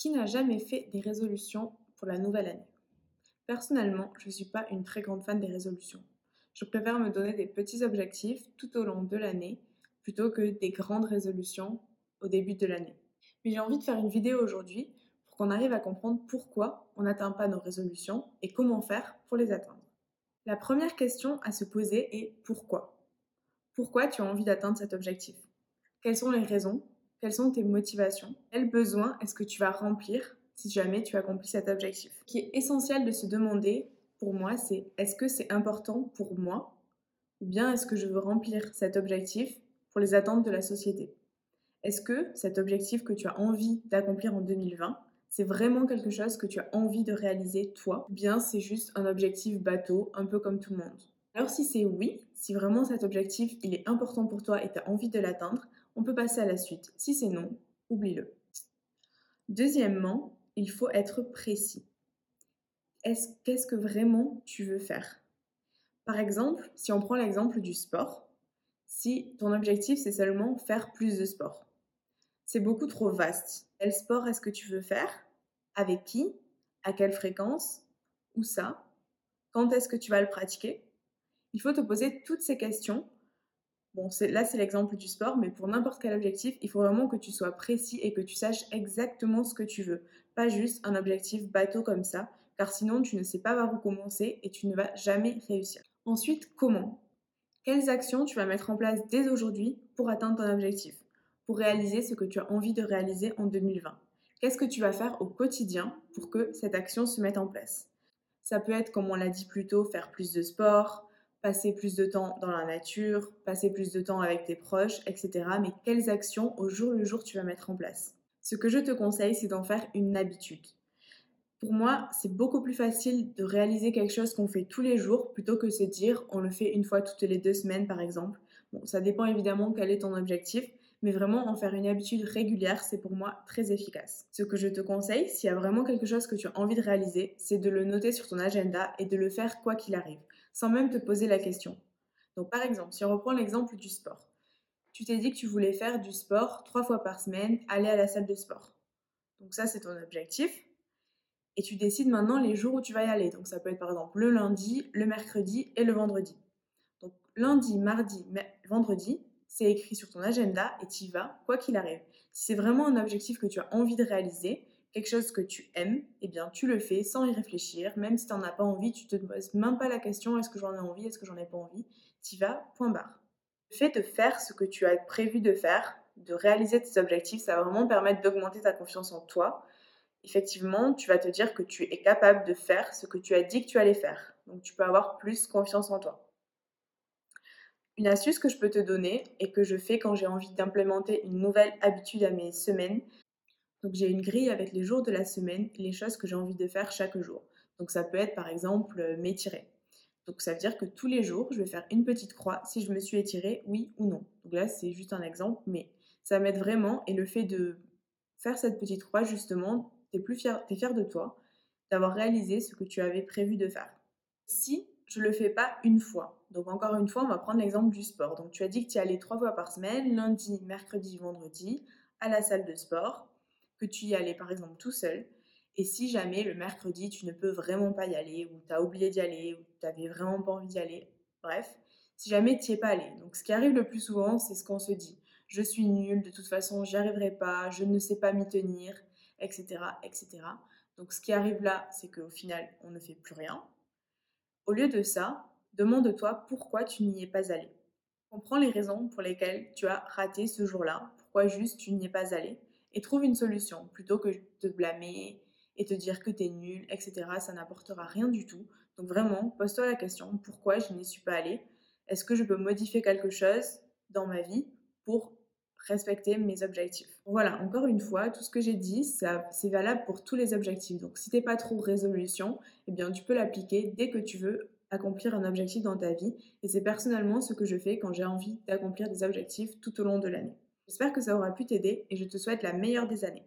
Qui n'a jamais fait des résolutions pour la nouvelle année Personnellement, je ne suis pas une très grande fan des résolutions. Je préfère me donner des petits objectifs tout au long de l'année plutôt que des grandes résolutions au début de l'année. Mais j'ai envie de faire une vidéo aujourd'hui pour qu'on arrive à comprendre pourquoi on n'atteint pas nos résolutions et comment faire pour les atteindre. La première question à se poser est pourquoi? Pourquoi tu as envie d'atteindre cet objectif? Quelles sont les raisons? Quelles sont tes motivations? Quels besoins est-ce que tu vas remplir si jamais tu accomplis cet objectif? Ce qui est essentiel de se demander, pour moi, c'est est-ce que c'est important pour moi ou bien est-ce que je veux remplir cet objectif pour les attentes de la société? Est-ce que cet objectif que tu as envie d'accomplir en 2020, c'est vraiment quelque chose que tu as envie de réaliser toi? Ou bien c'est juste un objectif bateau, un peu comme tout le monde? Alors si c'est oui, si vraiment cet objectif il est important pour toi et tu as envie de l'atteindre, on peut passer à la suite. Si c'est non, oublie-le. Deuxièmement, il faut être précis. Qu'est-ce que vraiment tu veux faire? Par exemple, si on prend l'exemple du sport, si ton objectif c'est seulement faire plus de sport, c'est beaucoup trop vaste. Quel sport est-ce que tu veux faire? Avec qui? À quelle fréquence? Où ça? Quand est-ce que tu vas le pratiquer? Il faut te poser toutes ces questions Bon, là, c'est l'exemple du sport, mais pour n'importe quel objectif, il faut vraiment que tu sois précis et que tu saches exactement ce que tu veux. Pas juste un objectif bateau comme ça, car sinon, tu ne sais pas par où commencer et tu ne vas jamais réussir. Ensuite, comment? Quelles actions tu vas mettre en place dès aujourd'hui pour atteindre ton objectif? Pour réaliser ce que tu as envie de réaliser en 2020 Qu'est-ce que tu vas faire au quotidien pour que cette action se mette en place? Ça peut être, comme on l'a dit plus tôt, faire plus de sport, passer plus de temps dans la nature, passer plus de temps avec tes proches, etc. Mais quelles actions au jour le jour tu vas mettre en place? Ce que je te conseille, c'est d'en faire une habitude. Pour moi, c'est beaucoup plus facile de réaliser quelque chose qu'on fait tous les jours plutôt que se dire on le fait une fois toutes les deux semaines par exemple. Bon, ça dépend évidemment quel est ton objectif, mais vraiment en faire une habitude régulière, c'est pour moi très efficace. Ce que je te conseille, s'il y a vraiment quelque chose que tu as envie de réaliser, c'est de le noter sur ton agenda et de le faire quoi qu'il arrive sans même te poser la question. Donc par exemple, si on reprend l'exemple du sport. Tu t'es dit que tu voulais faire du sport trois fois par semaine, aller à la salle de sport. Donc ça, c'est ton objectif. Et tu décides maintenant les jours où tu vas y aller. Donc ça peut être par exemple le lundi, le mercredi et le vendredi. Donc lundi, mardi, vendredi, c'est écrit sur ton agenda et tu y vas, quoi qu'il arrive. Si c'est vraiment un objectif que tu as envie de réaliser, quelque chose que tu aimes, eh bien tu le fais sans y réfléchir, même si tu n'en as pas envie, tu te poses même pas la question est-ce que j'en ai envie, est-ce que j'en ai pas envie, tu vas, point barre. Le fait de faire ce que tu as prévu de faire, de réaliser tes objectifs, ça va vraiment permettre d'augmenter ta confiance en toi. Effectivement, tu vas te dire que tu es capable de faire ce que tu as dit que tu allais faire. Donc tu peux avoir plus confiance en toi. Une astuce que je peux te donner et que je fais quand j'ai envie d'implémenter une nouvelle habitude à mes semaines, donc j'ai une grille avec les jours de la semaine les choses que j'ai envie de faire chaque jour. Donc ça peut être par exemple euh, m'étirer. Donc ça veut dire que tous les jours, je vais faire une petite croix si je me suis étirée, oui ou non. Donc là, c'est juste un exemple, mais ça m'aide vraiment. Et le fait de faire cette petite croix, justement, tu es plus fier, fier de toi d'avoir réalisé ce que tu avais prévu de faire. Si je le fais pas une fois, donc encore une fois, on va prendre l'exemple du sport. Donc tu as dit que tu y allais trois fois par semaine, lundi, mercredi, vendredi, à la salle de sport que tu y allais par exemple tout seul. Et si jamais le mercredi, tu ne peux vraiment pas y aller, ou tu as oublié d'y aller, ou tu n'avais vraiment pas envie d'y aller, bref, si jamais tu n'y es pas allé. Donc ce qui arrive le plus souvent, c'est ce qu'on se dit. Je suis nulle, de toute façon, j'y arriverai pas, je ne sais pas m'y tenir, etc., etc. Donc ce qui arrive là, c'est qu'au final, on ne fait plus rien. Au lieu de ça, demande-toi pourquoi tu n'y es pas allé. Comprends les raisons pour lesquelles tu as raté ce jour-là, pourquoi juste tu n'y es pas allé et trouve une solution plutôt que de te blâmer et te dire que tu es nul, etc. Ça n'apportera rien du tout. Donc vraiment, pose-toi la question, pourquoi je n'y suis pas allée? Est-ce que je peux modifier quelque chose dans ma vie pour respecter mes objectifs? Voilà, encore une fois, tout ce que j'ai dit, c'est valable pour tous les objectifs. Donc si t'es pas trop résolution, eh bien tu peux l'appliquer dès que tu veux accomplir un objectif dans ta vie. Et c'est personnellement ce que je fais quand j'ai envie d'accomplir des objectifs tout au long de l'année. J'espère que ça aura pu t'aider et je te souhaite la meilleure des années.